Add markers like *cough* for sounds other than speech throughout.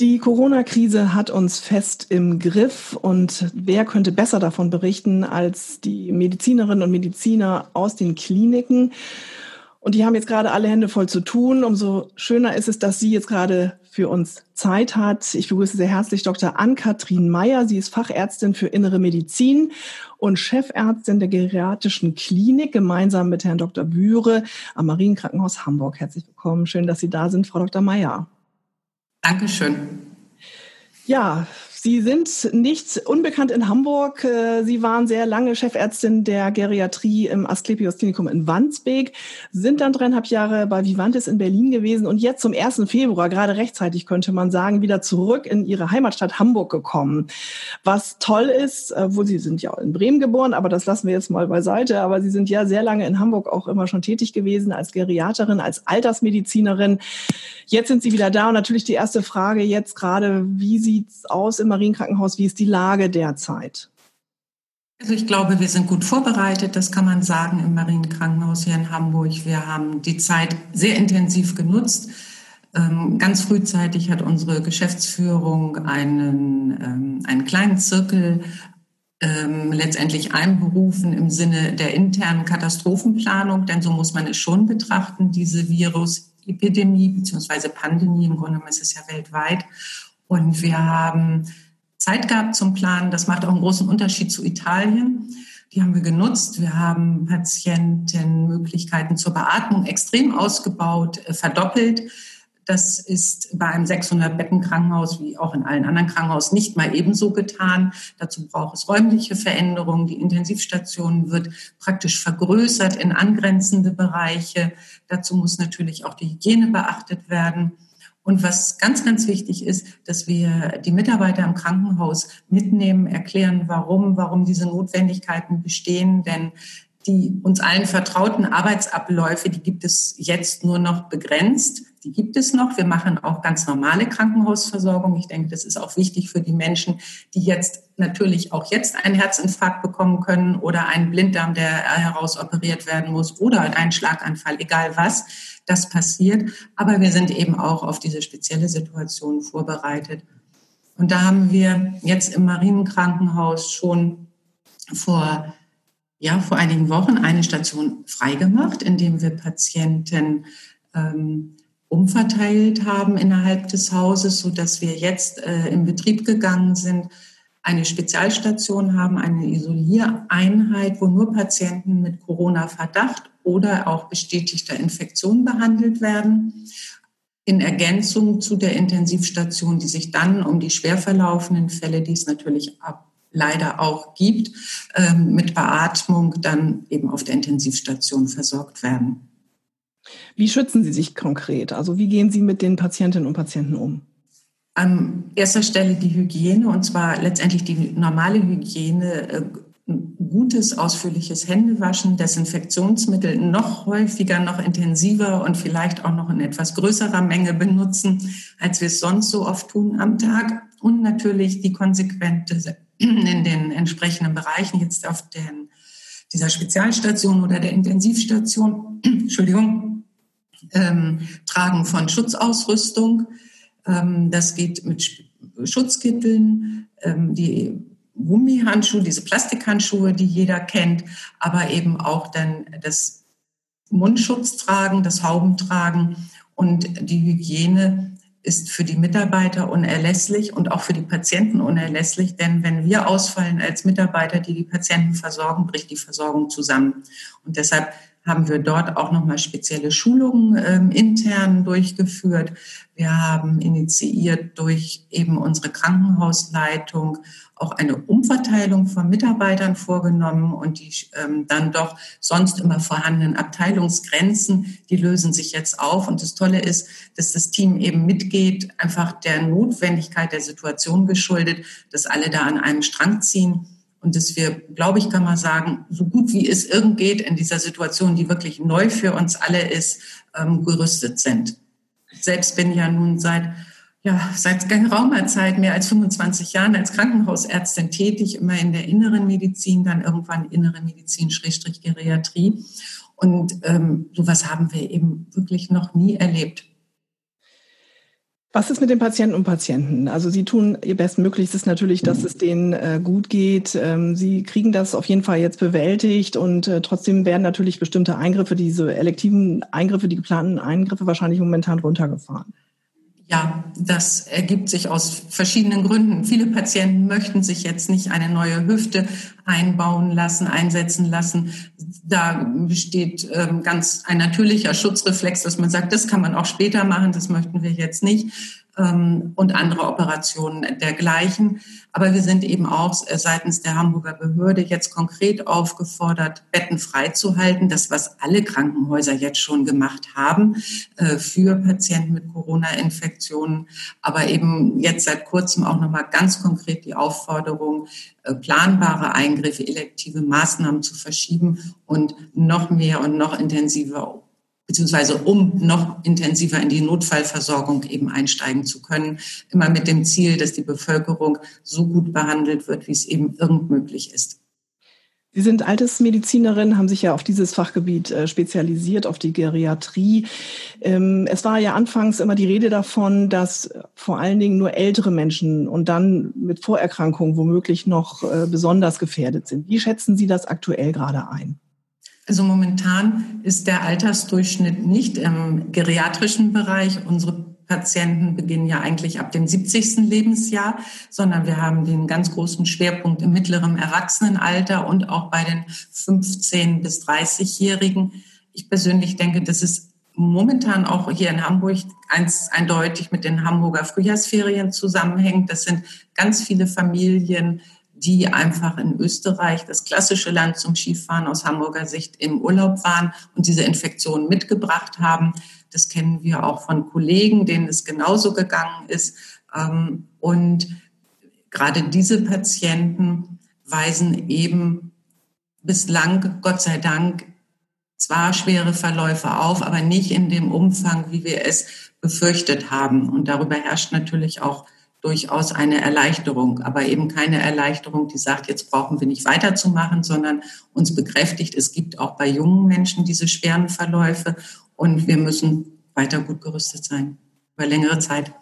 Die Corona-Krise hat uns fest im Griff und wer könnte besser davon berichten als die Medizinerinnen und Mediziner aus den Kliniken? Und die haben jetzt gerade alle Hände voll zu tun. Umso schöner ist es, dass sie jetzt gerade für uns Zeit hat. Ich begrüße sehr herzlich Dr. Ann-Kathrin Meyer. Sie ist Fachärztin für Innere Medizin und Chefärztin der Geriatrischen Klinik gemeinsam mit Herrn Dr. Bühre am Marienkrankenhaus Hamburg. Herzlich willkommen. Schön, dass Sie da sind, Frau Dr. Meyer. Dankeschön. Ja, Sie sind nicht unbekannt in Hamburg. Äh, Sie waren sehr lange Chefärztin der Geriatrie im Asklepios Klinikum in Wandsbek, sind dann dreieinhalb Jahre bei Vivantes in Berlin gewesen und jetzt zum 1. Februar, gerade rechtzeitig könnte man sagen, wieder zurück in Ihre Heimatstadt Hamburg gekommen. Was toll ist, wo Sie sind ja in Bremen geboren, aber das lassen wir jetzt mal beiseite, aber Sie sind ja sehr lange in Hamburg auch immer schon tätig gewesen als Geriaterin, als Altersmedizinerin. Jetzt sind Sie wieder da und natürlich die erste Frage jetzt gerade, wie sieht's aus im Marienkrankenhaus? Wie ist die Lage derzeit? Also ich glaube, wir sind gut vorbereitet, das kann man sagen im Marienkrankenhaus hier in Hamburg. Wir haben die Zeit sehr intensiv genutzt. Ähm, ganz frühzeitig hat unsere Geschäftsführung einen, ähm, einen kleinen Zirkel ähm, letztendlich einberufen im Sinne der internen Katastrophenplanung, denn so muss man es schon betrachten, diese Virusepidemie bzw. Pandemie, im Grunde ist es ja weltweit. Und wir haben Zeit gehabt zum Planen. Das macht auch einen großen Unterschied zu Italien. Die haben wir genutzt. Wir haben Patientenmöglichkeiten zur Beatmung extrem ausgebaut, äh, verdoppelt. Das ist bei einem 600-Betten-Krankenhaus wie auch in allen anderen Krankenhausen nicht mal ebenso getan. Dazu braucht es räumliche Veränderungen. Die Intensivstation wird praktisch vergrößert in angrenzende Bereiche. Dazu muss natürlich auch die Hygiene beachtet werden. Und was ganz, ganz wichtig ist, dass wir die Mitarbeiter im Krankenhaus mitnehmen, erklären, warum, warum diese Notwendigkeiten bestehen. Denn die uns allen vertrauten Arbeitsabläufe, die gibt es jetzt nur noch begrenzt. Die gibt es noch. Wir machen auch ganz normale Krankenhausversorgung. Ich denke, das ist auch wichtig für die Menschen, die jetzt natürlich auch jetzt einen Herzinfarkt bekommen können oder einen Blinddarm, der herausoperiert werden muss oder einen Schlaganfall, egal was das passiert. Aber wir sind eben auch auf diese spezielle Situation vorbereitet. Und da haben wir jetzt im Marienkrankenhaus schon vor, ja, vor einigen Wochen eine Station freigemacht, indem wir Patienten ähm, umverteilt haben innerhalb des Hauses, so dass wir jetzt äh, in Betrieb gegangen sind, eine Spezialstation haben, eine Isoliereinheit, wo nur Patienten mit Corona-Verdacht oder auch bestätigter Infektion behandelt werden. In Ergänzung zu der Intensivstation, die sich dann um die schwer verlaufenden Fälle, die es natürlich leider auch gibt, ähm, mit Beatmung dann eben auf der Intensivstation versorgt werden. Wie schützen Sie sich konkret? Also wie gehen Sie mit den Patientinnen und Patienten um? An erster Stelle die Hygiene und zwar letztendlich die normale Hygiene, äh, gutes, ausführliches Händewaschen, Desinfektionsmittel noch häufiger, noch intensiver und vielleicht auch noch in etwas größerer Menge benutzen, als wir es sonst so oft tun am Tag. Und natürlich die konsequente *clears throat* in den entsprechenden Bereichen, jetzt auf den, dieser Spezialstation oder der Intensivstation, *clears throat* Entschuldigung, ähm, Tragen von Schutzausrüstung, das geht mit Schutzkitteln, ähm, die Gummihandschuhe, diese Plastikhandschuhe, die jeder kennt, aber eben auch dann das Mundschutz tragen, das Hauben tragen und die Hygiene ist für die Mitarbeiter unerlässlich und auch für die Patienten unerlässlich, denn wenn wir ausfallen als Mitarbeiter, die die Patienten versorgen, bricht die Versorgung zusammen. Und deshalb haben wir dort auch nochmal spezielle Schulungen ähm, intern durchgeführt. Wir haben initiiert durch eben unsere Krankenhausleitung auch eine Umverteilung von Mitarbeitern vorgenommen und die ähm, dann doch sonst immer vorhandenen Abteilungsgrenzen, die lösen sich jetzt auf. Und das Tolle ist, dass das Team eben mitgeht, einfach der Notwendigkeit der Situation geschuldet, dass alle da an einem Strang ziehen und dass wir, glaube ich, kann man sagen, so gut wie es irgend geht in dieser Situation, die wirklich neu für uns alle ist, ähm, gerüstet sind. Selbst bin ja nun seit ja, seit geraumer Zeit, mehr als 25 Jahren als Krankenhausärztin tätig, immer in der inneren Medizin, dann irgendwann innere Medizin, Schrägstrich Geriatrie. Und ähm, sowas haben wir eben wirklich noch nie erlebt. Was ist mit den Patienten und Patienten? Also Sie tun Ihr Bestmöglichstes natürlich, dass es denen äh, gut geht. Ähm, Sie kriegen das auf jeden Fall jetzt bewältigt und äh, trotzdem werden natürlich bestimmte Eingriffe, diese elektiven Eingriffe, die geplanten Eingriffe wahrscheinlich momentan runtergefahren. Ja, das ergibt sich aus verschiedenen Gründen. Viele Patienten möchten sich jetzt nicht eine neue Hüfte einbauen lassen, einsetzen lassen. Da besteht ähm, ganz ein natürlicher Schutzreflex, dass man sagt, das kann man auch später machen, das möchten wir jetzt nicht und andere Operationen dergleichen. Aber wir sind eben auch äh, seitens der Hamburger Behörde jetzt konkret aufgefordert, Betten freizuhalten. Das, was alle Krankenhäuser jetzt schon gemacht haben äh, für Patienten mit Corona-Infektionen. Aber eben jetzt seit kurzem auch nochmal ganz konkret die Aufforderung, äh, planbare Eingriffe, elektive Maßnahmen zu verschieben und noch mehr und noch intensiver beziehungsweise um noch intensiver in die Notfallversorgung eben einsteigen zu können, immer mit dem Ziel, dass die Bevölkerung so gut behandelt wird, wie es eben irgend möglich ist. Sie sind Altersmedizinerin, haben sich ja auf dieses Fachgebiet äh, spezialisiert, auf die Geriatrie. Ähm, es war ja anfangs immer die Rede davon, dass vor allen Dingen nur ältere Menschen und dann mit Vorerkrankungen womöglich noch äh, besonders gefährdet sind. Wie schätzen Sie das aktuell gerade ein? Also momentan ist der Altersdurchschnitt nicht im geriatrischen Bereich. Unsere Patienten beginnen ja eigentlich ab dem 70. Lebensjahr, sondern wir haben den ganz großen Schwerpunkt im mittleren Erwachsenenalter und auch bei den 15 bis 30-Jährigen. Ich persönlich denke, das ist momentan auch hier in Hamburg eins, eindeutig mit den Hamburger Frühjahrsferien zusammenhängt. Das sind ganz viele Familien, die einfach in Österreich, das klassische Land zum Skifahren aus Hamburger Sicht, im Urlaub waren und diese Infektion mitgebracht haben. Das kennen wir auch von Kollegen, denen es genauso gegangen ist. Ähm, und gerade diese Patienten weisen eben bislang, Gott sei Dank, zwar schwere Verläufe auf, aber nicht in dem Umfang, wie wir es befürchtet haben. Und darüber herrscht natürlich auch durchaus eine Erleichterung, aber eben keine Erleichterung, die sagt, jetzt brauchen wir nicht weiterzumachen, sondern uns bekräftigt, es gibt auch bei jungen Menschen diese schweren Verläufe und wir müssen weiter gut gerüstet sein über längere Zeit.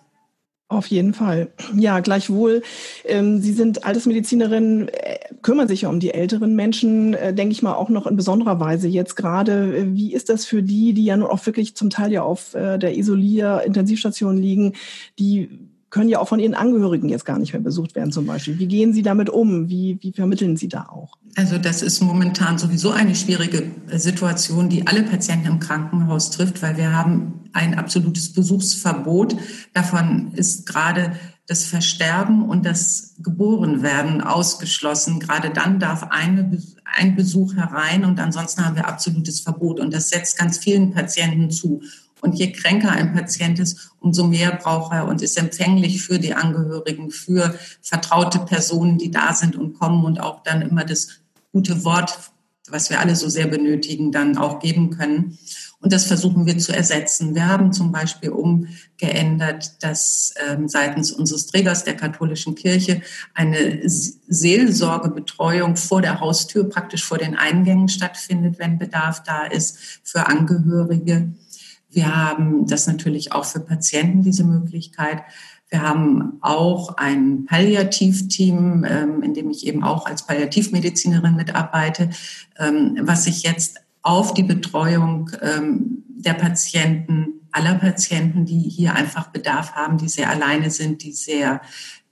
Auf jeden Fall. Ja, gleichwohl. Ähm, Sie sind Altersmedizinerin, äh, kümmern sich ja um die älteren Menschen, äh, denke ich mal, auch noch in besonderer Weise jetzt gerade. Äh, wie ist das für die, die ja nun auch wirklich zum Teil ja auf der Isolier-Intensivstation liegen, die können ja auch von Ihren Angehörigen jetzt gar nicht mehr besucht werden zum Beispiel. Wie gehen Sie damit um? Wie, wie vermitteln Sie da auch? Also das ist momentan sowieso eine schwierige Situation, die alle Patienten im Krankenhaus trifft, weil wir haben ein absolutes Besuchsverbot. Davon ist gerade das Versterben und das Geborenwerden ausgeschlossen. Gerade dann darf eine, ein Besuch herein und ansonsten haben wir absolutes Verbot. Und das setzt ganz vielen Patienten zu. Und je kränker ein Patient ist, umso mehr braucht er und ist empfänglich für die Angehörigen, für vertraute Personen, die da sind und kommen und auch dann immer das gute Wort, was wir alle so sehr benötigen, dann auch geben können. Und das versuchen wir zu ersetzen. Wir haben zum Beispiel umgeändert, dass ähm, seitens unseres Trägers der katholischen Kirche eine Seelsorgebetreuung vor der Haustür, praktisch vor den Eingängen stattfindet, wenn Bedarf da ist, für Angehörige wir haben das natürlich auch für Patienten, diese Möglichkeit. Wir haben auch ein Palliativteam, ähm, in dem ich eben auch als Palliativmedizinerin mitarbeite, ähm, was sich jetzt auf die Betreuung ähm, der Patienten, aller Patienten, die hier einfach Bedarf haben, die sehr alleine sind, die sehr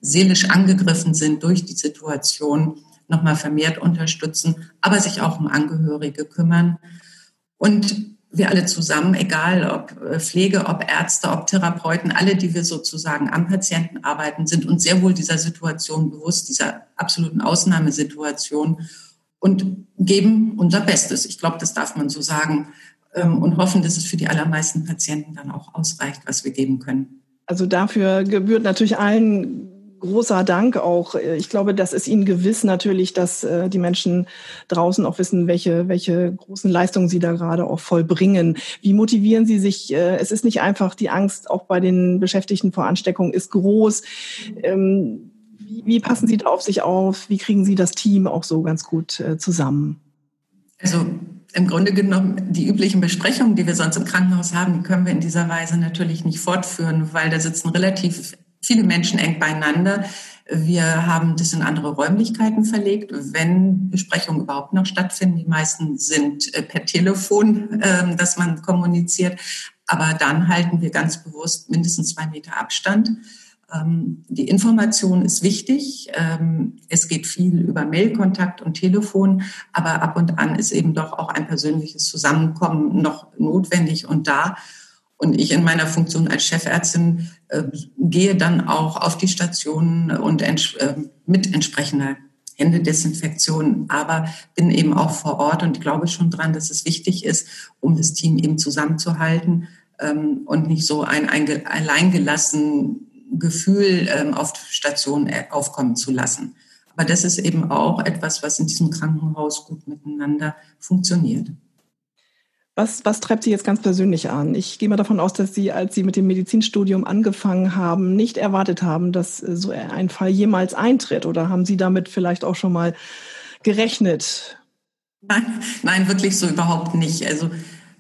seelisch angegriffen sind durch die Situation, nochmal vermehrt unterstützen, aber sich auch um Angehörige kümmern. Und wir alle zusammen, egal ob äh, Pflege, ob Ärzte, ob Therapeuten, alle, die wir sozusagen am Patienten arbeiten, sind uns sehr wohl dieser Situation bewusst, dieser absoluten Ausnahmesituation und geben unser Bestes. Ich glaube, das darf man so sagen ähm, und hoffen, dass es für die allermeisten Patienten dann auch ausreicht, was wir geben können. Also dafür gebührt natürlich allen großer Dank auch. Ich glaube, das ist Ihnen gewiss natürlich, dass äh, die Menschen draußen auch wissen, welche, welche großen Leistungen Sie da gerade auch vollbringen. Wie motivieren Sie sich? Äh, es ist nicht einfach, die Angst auch bei den Beschäftigten vor Ansteckung ist groß. Ähm, wie, wie passen Sie da auf sich auf? Wie kriegen Sie das Team auch so ganz gut äh, zusammen? Also Im Grunde genommen, die üblichen Besprechungen, die wir sonst im Krankenhaus haben, können wir in dieser Weise natürlich nicht fortführen, weil da sitzen relativ viele Menschen eng beieinander. Wir haben das in andere Räumlichkeiten verlegt, wenn Besprechungen überhaupt noch stattfinden. Die meisten sind äh, per Telefon, ähm, dass man kommuniziert. Aber dann halten wir ganz bewusst mindestens zwei Meter Abstand. Ähm, die Information ist wichtig. Ähm, es geht viel über Mailkontakt und Telefon, aber ab und an ist eben doch auch ein persönliches Zusammenkommen noch notwendig und da. Und ich in meiner Funktion als Chefärztin äh, gehe dann auch auf die Stationen und äh, mit entsprechender Händedesinfektion, aber bin eben auch vor Ort und glaube schon dran, dass es wichtig ist, um das Team eben zusammenzuhalten ähm, und nicht so ein, ein alleingelassen Gefühl ähm, auf Station äh, aufkommen zu lassen. Aber das ist eben auch etwas, was in diesem Krankenhaus gut miteinander funktioniert. Was, was treibt Sie jetzt ganz persönlich an? Ich gehe mal davon aus, dass Sie, als Sie mit dem Medizinstudium angefangen haben, nicht erwartet haben, dass so ein Fall jemals eintritt. Oder haben Sie damit vielleicht auch schon mal gerechnet? Nein, nein, wirklich so überhaupt nicht. Also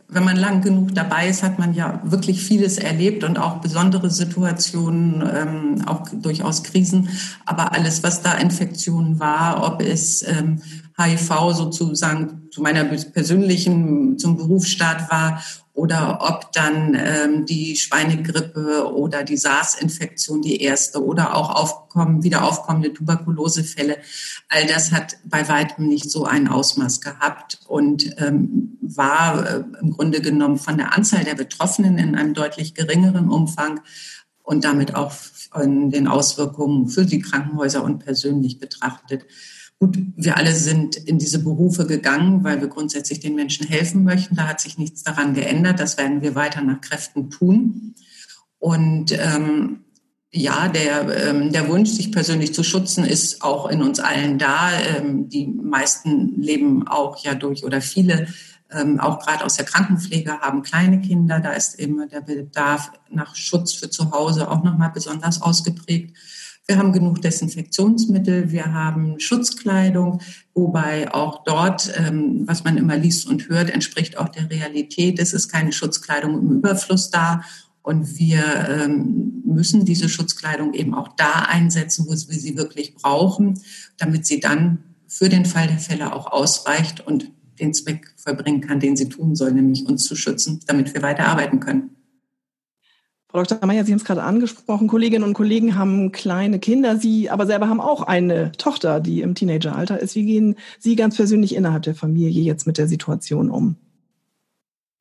wenn man lang genug dabei ist, hat man ja wirklich vieles erlebt und auch besondere Situationen, ähm, auch durchaus Krisen. Aber alles, was da Infektionen war, ob es ähm, HIV sozusagen zu meiner persönlichen, zum Berufsstart war oder ob dann ähm, die Schweinegrippe oder die SARS-Infektion die erste oder auch aufkommen, wieder aufkommende Tuberkulosefälle. All das hat bei weitem nicht so ein Ausmaß gehabt und ähm, war äh, im Grunde genommen von der Anzahl der Betroffenen in einem deutlich geringeren Umfang und damit auch von den Auswirkungen für die Krankenhäuser und persönlich betrachtet Gut, wir alle sind in diese Berufe gegangen, weil wir grundsätzlich den Menschen helfen möchten. Da hat sich nichts daran geändert. Das werden wir weiter nach Kräften tun. Und ähm, ja, der, ähm, der Wunsch, sich persönlich zu schützen, ist auch in uns allen da. Ähm, die meisten leben auch ja durch oder viele, ähm, auch gerade aus der Krankenpflege, haben kleine Kinder. Da ist immer der Bedarf nach Schutz für zu Hause auch nochmal besonders ausgeprägt. Wir haben genug Desinfektionsmittel, wir haben Schutzkleidung, wobei auch dort, ähm, was man immer liest und hört, entspricht auch der Realität. Es ist keine Schutzkleidung im Überfluss da. Und wir ähm, müssen diese Schutzkleidung eben auch da einsetzen, wo wir sie wirklich brauchen, damit sie dann für den Fall der Fälle auch ausreicht und den Zweck vollbringen kann, den sie tun soll, nämlich uns zu schützen, damit wir weiter arbeiten können. Frau Dr. Meyer, Sie haben es gerade angesprochen, Kolleginnen und Kollegen haben kleine Kinder, Sie aber selber haben auch eine Tochter, die im Teenageralter ist. Wie gehen Sie ganz persönlich innerhalb der Familie jetzt mit der Situation um?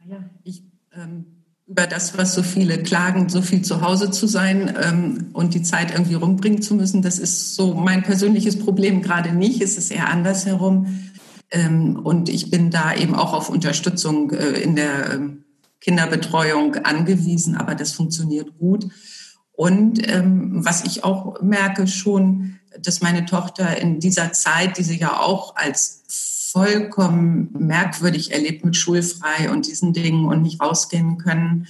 Ja, ich ähm, über das, was so viele klagen, so viel zu Hause zu sein ähm, und die Zeit irgendwie rumbringen zu müssen, das ist so mein persönliches Problem gerade nicht. Es ist eher andersherum. Ähm, und ich bin da eben auch auf Unterstützung äh, in der ähm, Kinderbetreuung angewiesen, aber das funktioniert gut. Und ähm, was ich auch merke schon, dass meine Tochter in dieser Zeit, die sie ja auch als vollkommen merkwürdig erlebt mit schulfrei und diesen Dingen und nicht rausgehen können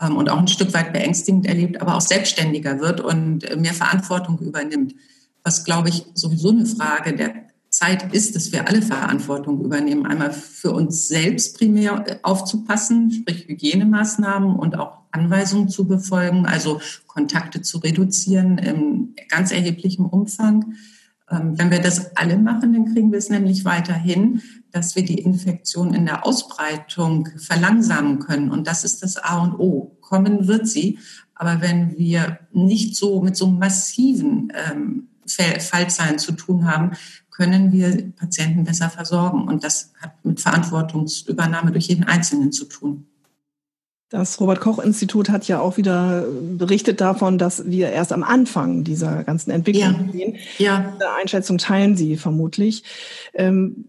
ähm, und auch ein Stück weit beängstigend erlebt, aber auch selbstständiger wird und äh, mehr Verantwortung übernimmt. Was, glaube ich, sowieso eine Frage der Zeit ist, dass wir alle Verantwortung übernehmen. Einmal für uns selbst primär aufzupassen, sprich Hygienemaßnahmen und auch Anweisungen zu befolgen, also Kontakte zu reduzieren im ganz erheblichen Umfang. Ähm, wenn wir das alle machen, dann kriegen wir es nämlich weiterhin, dass wir die Infektion in der Ausbreitung verlangsamen können. Und das ist das A und O. Kommen wird sie. Aber wenn wir nicht so mit so massiven ähm, Fallzahlen zu tun haben, können wir Patienten besser versorgen. Und das hat mit Verantwortungsübernahme durch jeden Einzelnen zu tun. Das Robert Koch Institut hat ja auch wieder berichtet davon, dass wir erst am Anfang dieser ganzen Entwicklung ja. stehen. Ja. Diese Einschätzung teilen Sie vermutlich. Ähm,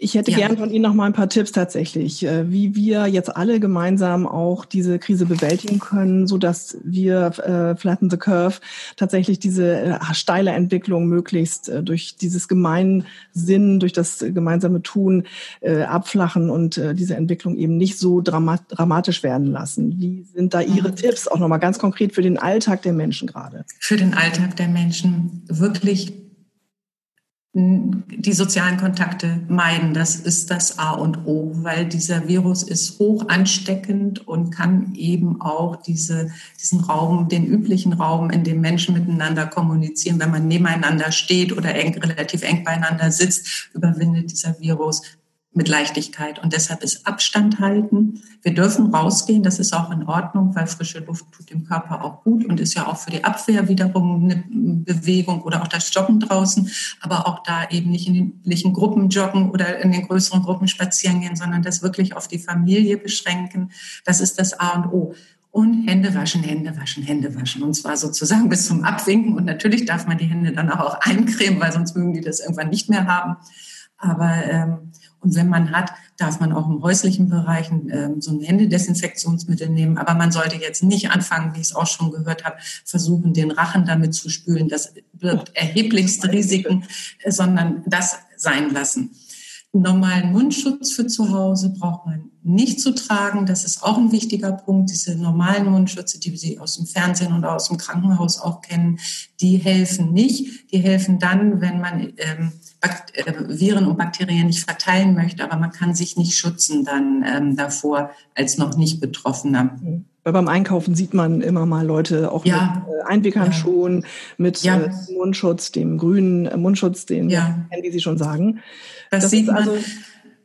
ich hätte ja. gern von Ihnen noch mal ein paar Tipps tatsächlich, äh, wie wir jetzt alle gemeinsam auch diese Krise bewältigen können, so dass wir äh, Flatten the Curve tatsächlich diese äh, steile Entwicklung möglichst äh, durch dieses Gemeinsinn, durch das gemeinsame Tun äh, abflachen und äh, diese Entwicklung eben nicht so dramat dramatisch werden lassen. Wie sind da Ihre mhm. Tipps auch noch mal ganz konkret für den Alltag der Menschen gerade? Für den Alltag der Menschen wirklich die sozialen Kontakte meiden. Das ist das A und O, weil dieser Virus ist hoch ansteckend und kann eben auch diese, diesen Raum, den üblichen Raum, in dem Menschen miteinander kommunizieren, wenn man nebeneinander steht oder eng, relativ eng beieinander sitzt, überwindet dieser Virus mit Leichtigkeit. Und deshalb ist Abstand halten. Wir dürfen rausgehen, das ist auch in Ordnung, weil frische Luft tut dem Körper auch gut und ist ja auch für die Abwehr wiederum eine Bewegung oder auch das Joggen draußen, aber auch da eben nicht in den üblichen Gruppen joggen oder in den größeren Gruppen spazieren gehen, sondern das wirklich auf die Familie beschränken. Das ist das A und O und Hände waschen, Hände waschen, Hände waschen. Und zwar sozusagen bis zum Abwinken. Und natürlich darf man die Hände dann auch *laughs* eincremen, weil sonst mögen die das irgendwann nicht mehr haben. Aber ähm, und wenn man hat, darf man auch im häuslichen Bereich ähm, so ein Händedesinfektionsmittel nehmen. Aber man sollte jetzt nicht anfangen, wie ich es auch schon gehört habe, versuchen, den Rachen damit zu spülen. Das birgt erheblichste Risiken, äh, sondern das sein lassen. Normalen Mundschutz für zu Hause braucht man nicht zu tragen. Das ist auch ein wichtiger Punkt. Diese normalen Mundschütze, die Sie aus dem Fernsehen und aus dem Krankenhaus auch kennen, die helfen nicht. Die helfen dann, wenn man ähm, äh, Viren und Bakterien nicht verteilen möchte, aber man kann sich nicht schützen dann ähm, davor als noch nicht Betroffener. Weil beim Einkaufen sieht man immer mal Leute auch ja. mit äh, Einweghandschuhen, ja. mit ja. äh, Mundschutz, dem grünen äh, Mundschutz, den ja. wie Sie schon sagen. Das, das sieht man. Also,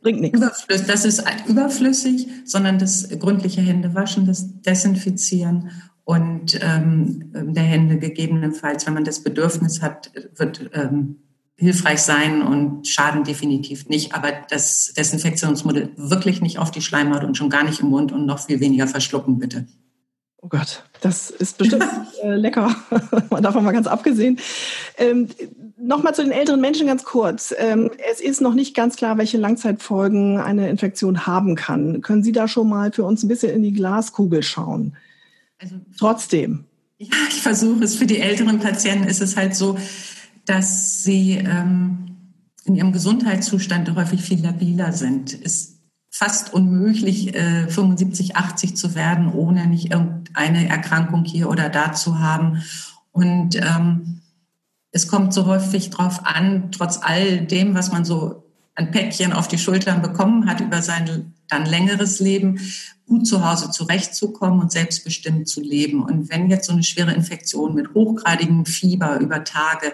bringt nichts. Überflüssig, das ist überflüssig, sondern das gründliche Händewaschen, das Desinfizieren und ähm, der Hände gegebenenfalls, wenn man das Bedürfnis hat, wird ähm, hilfreich sein und schaden definitiv nicht. Aber das Desinfektionsmittel wirklich nicht auf die Schleimhaut und schon gar nicht im Mund und noch viel weniger verschlucken, bitte. Oh Gott, das ist bestimmt *laughs* äh, lecker. *laughs* Davon mal ganz abgesehen. Ähm, Nochmal zu den älteren Menschen ganz kurz. Ähm, es ist noch nicht ganz klar, welche Langzeitfolgen eine Infektion haben kann. Können Sie da schon mal für uns ein bisschen in die Glaskugel schauen? Also, Trotzdem. Ja, ich versuche es. Für die älteren Patienten ist es halt so, dass sie ähm, in ihrem Gesundheitszustand häufig viel labiler sind. Es ist fast unmöglich, äh, 75, 80 zu werden, ohne nicht irgendeine Erkrankung hier oder da zu haben. Und ähm, es kommt so häufig drauf an, trotz all dem, was man so ein Päckchen auf die Schultern bekommen hat über sein dann längeres Leben, gut zu Hause zurechtzukommen und selbstbestimmt zu leben. Und wenn jetzt so eine schwere Infektion mit hochgradigem Fieber über Tage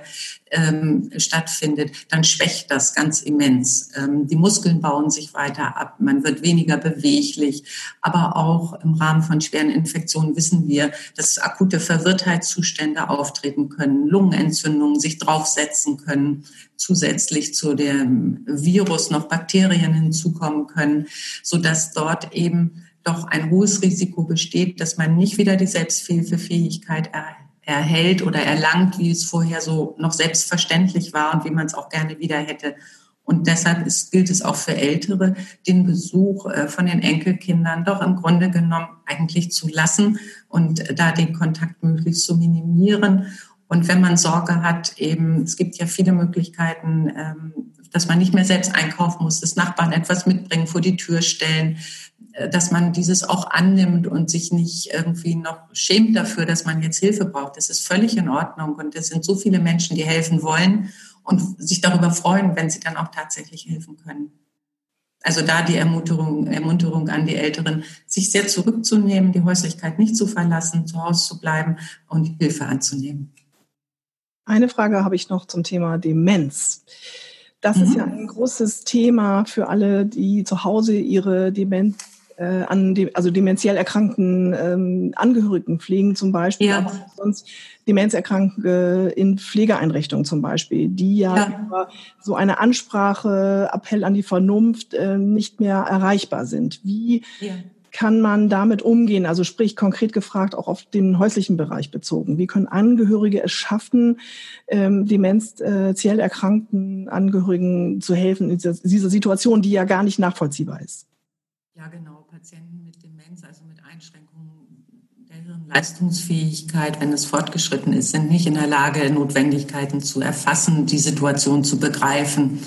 ähm, stattfindet, dann schwächt das ganz immens. Ähm, die Muskeln bauen sich weiter ab, man wird weniger beweglich. Aber auch im Rahmen von schweren Infektionen wissen wir, dass akute Verwirrtheitszustände auftreten können, Lungenentzündungen sich draufsetzen können, zusätzlich zu dem Virus noch Bakterien hinzukommen können, so dass dort eben doch ein hohes Risiko besteht, dass man nicht wieder die Selbsthilfefähigkeit er, erhält oder erlangt, wie es vorher so noch selbstverständlich war und wie man es auch gerne wieder hätte. Und deshalb ist, gilt es auch für Ältere, den Besuch äh, von den Enkelkindern doch im Grunde genommen eigentlich zu lassen und da den Kontakt möglichst zu minimieren. Und wenn man Sorge hat, eben, es gibt ja viele Möglichkeiten, ähm, dass man nicht mehr selbst einkaufen muss, dass Nachbarn etwas mitbringen, vor die Tür stellen, äh, dass man dieses auch annimmt und sich nicht irgendwie noch schämt dafür, dass man jetzt Hilfe braucht. Das ist völlig in Ordnung. Und es sind so viele Menschen, die helfen wollen und sich darüber freuen, wenn sie dann auch tatsächlich helfen können. Also da die Ermunterung, Ermunterung an die Älteren, sich sehr zurückzunehmen, die Häuslichkeit nicht zu verlassen, zu Hause zu bleiben und Hilfe anzunehmen. Eine Frage habe ich noch zum Thema Demenz. Das mhm. ist ja ein großes Thema für alle, die zu Hause ihre Demenz äh, an de, also dementiell erkrankten ähm, Angehörigen pflegen zum Beispiel, ja. aber sonst Demenzerkrankte in Pflegeeinrichtungen zum Beispiel, die ja, ja. über so eine Ansprache, Appell an die Vernunft äh, nicht mehr erreichbar sind. Wie ja. Kann man damit umgehen? Also sprich konkret gefragt, auch auf den häuslichen Bereich bezogen. Wie können Angehörige es schaffen, ähm, demenziell erkrankten Angehörigen zu helfen in dieser, dieser Situation, die ja gar nicht nachvollziehbar ist? Ja, genau. Patienten mit Demenz, also mit Einschränkungen der Hirnleistungsfähigkeit, wenn es fortgeschritten ist, sind nicht in der Lage, Notwendigkeiten zu erfassen, die Situation zu begreifen.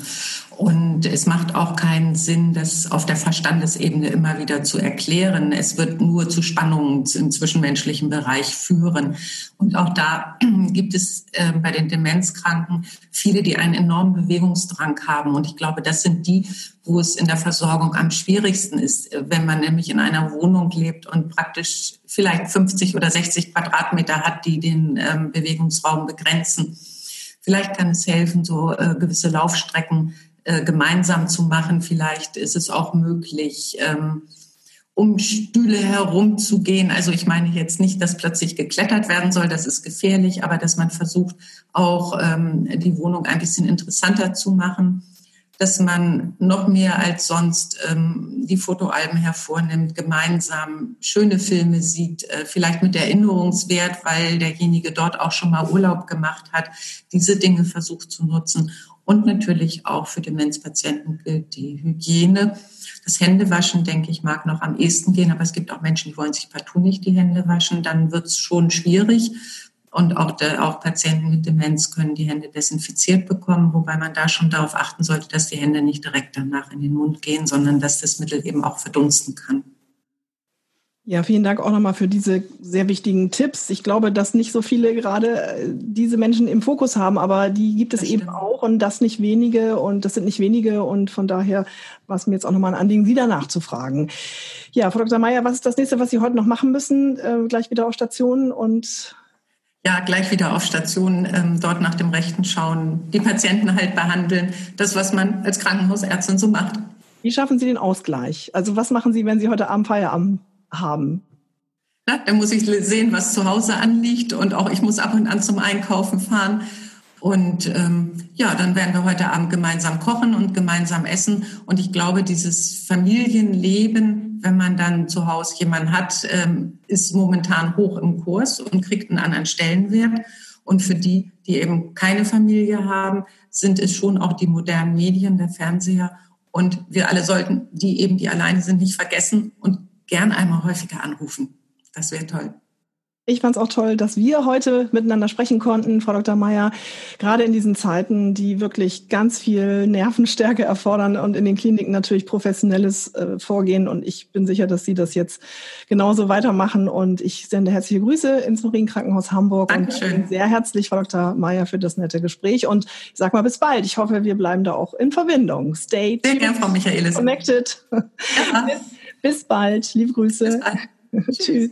Und es macht auch keinen Sinn, das auf der Verstandesebene immer wieder zu erklären. Es wird nur zu Spannungen im zwischenmenschlichen Bereich führen. Und auch da *clears throat* gibt es äh, bei den Demenzkranken viele, die einen enormen Bewegungsdrang haben. Und ich glaube, das sind die, wo es in der Versorgung am schwierigsten ist, wenn man nämlich in einer Wohnung lebt und praktisch vielleicht 50 oder 60 Quadratmeter hat, die den ähm, Bewegungsraum begrenzen. Vielleicht kann es helfen, so äh, gewisse Laufstrecken äh, gemeinsam zu machen. Vielleicht ist es auch möglich, ähm, um Stühle herumzugehen. Also ich meine jetzt nicht, dass plötzlich geklettert werden soll, das ist gefährlich, aber dass man versucht, auch ähm, die Wohnung ein bisschen interessanter zu machen, dass man noch mehr als sonst ähm, die Fotoalben hervornimmt, gemeinsam schöne Filme sieht, äh, vielleicht mit Erinnerungswert, weil derjenige dort auch schon mal Urlaub gemacht hat, diese Dinge versucht zu nutzen und natürlich auch für Demenzpatienten gilt die Hygiene. Das Händewaschen, denke ich, mag noch am ehesten gehen, aber es gibt auch Menschen, die wollen sich partout nicht die Hände waschen. Dann wird es schon schwierig. Und auch, der, auch Patienten mit Demenz können die Hände desinfiziert bekommen, wobei man da schon darauf achten sollte, dass die Hände nicht direkt danach in den Mund gehen, sondern dass das Mittel eben auch verdunsten kann. Ja, vielen Dank auch nochmal für diese sehr wichtigen Tipps. Ich glaube, dass nicht so viele gerade äh, diese Menschen im Fokus haben, aber die gibt es das eben auch und das nicht wenige und das sind nicht wenige und von daher war es mir jetzt auch nochmal ein Anliegen, Sie danach zu fragen. Ja, Frau Dr. Meyer, was ist das nächste, was Sie heute noch machen müssen? Äh, gleich wieder auf Station und ja, gleich wieder auf Station, ähm, dort nach dem Rechten schauen, die Patienten halt behandeln, das, was man als Krankenhausärztin so macht. Wie schaffen Sie den Ausgleich? Also was machen Sie, wenn Sie heute Abend Feierabend haben. Ja, da muss ich sehen, was zu Hause anliegt und auch ich muss ab und an zum Einkaufen fahren. Und ähm, ja, dann werden wir heute Abend gemeinsam kochen und gemeinsam essen. Und ich glaube, dieses Familienleben, wenn man dann zu Hause jemanden hat, ähm, ist momentan hoch im Kurs und kriegt einen anderen Stellenwert. Und für die, die eben keine Familie haben, sind es schon auch die modernen Medien, der Fernseher. Und wir alle sollten die eben, die alleine sind, nicht vergessen und gern einmal häufiger anrufen. Das wäre toll. Ich fand es auch toll, dass wir heute miteinander sprechen konnten, Frau Dr. Meyer, gerade in diesen Zeiten, die wirklich ganz viel Nervenstärke erfordern und in den Kliniken natürlich professionelles äh, Vorgehen. Und ich bin sicher, dass Sie das jetzt genauso weitermachen. Und ich sende herzliche Grüße ins Marienkrankenhaus Hamburg Dankeschön. und sehr herzlich, Frau Dr. Meyer, für das nette Gespräch. Und ich sage mal bis bald. Ich hoffe, wir bleiben da auch in Verbindung. Stay sehr gern, Frau Michaelis. Connected. Ja. *laughs* bis, bis bald. Liebe Grüße. Bis bald. *laughs* Tschüss.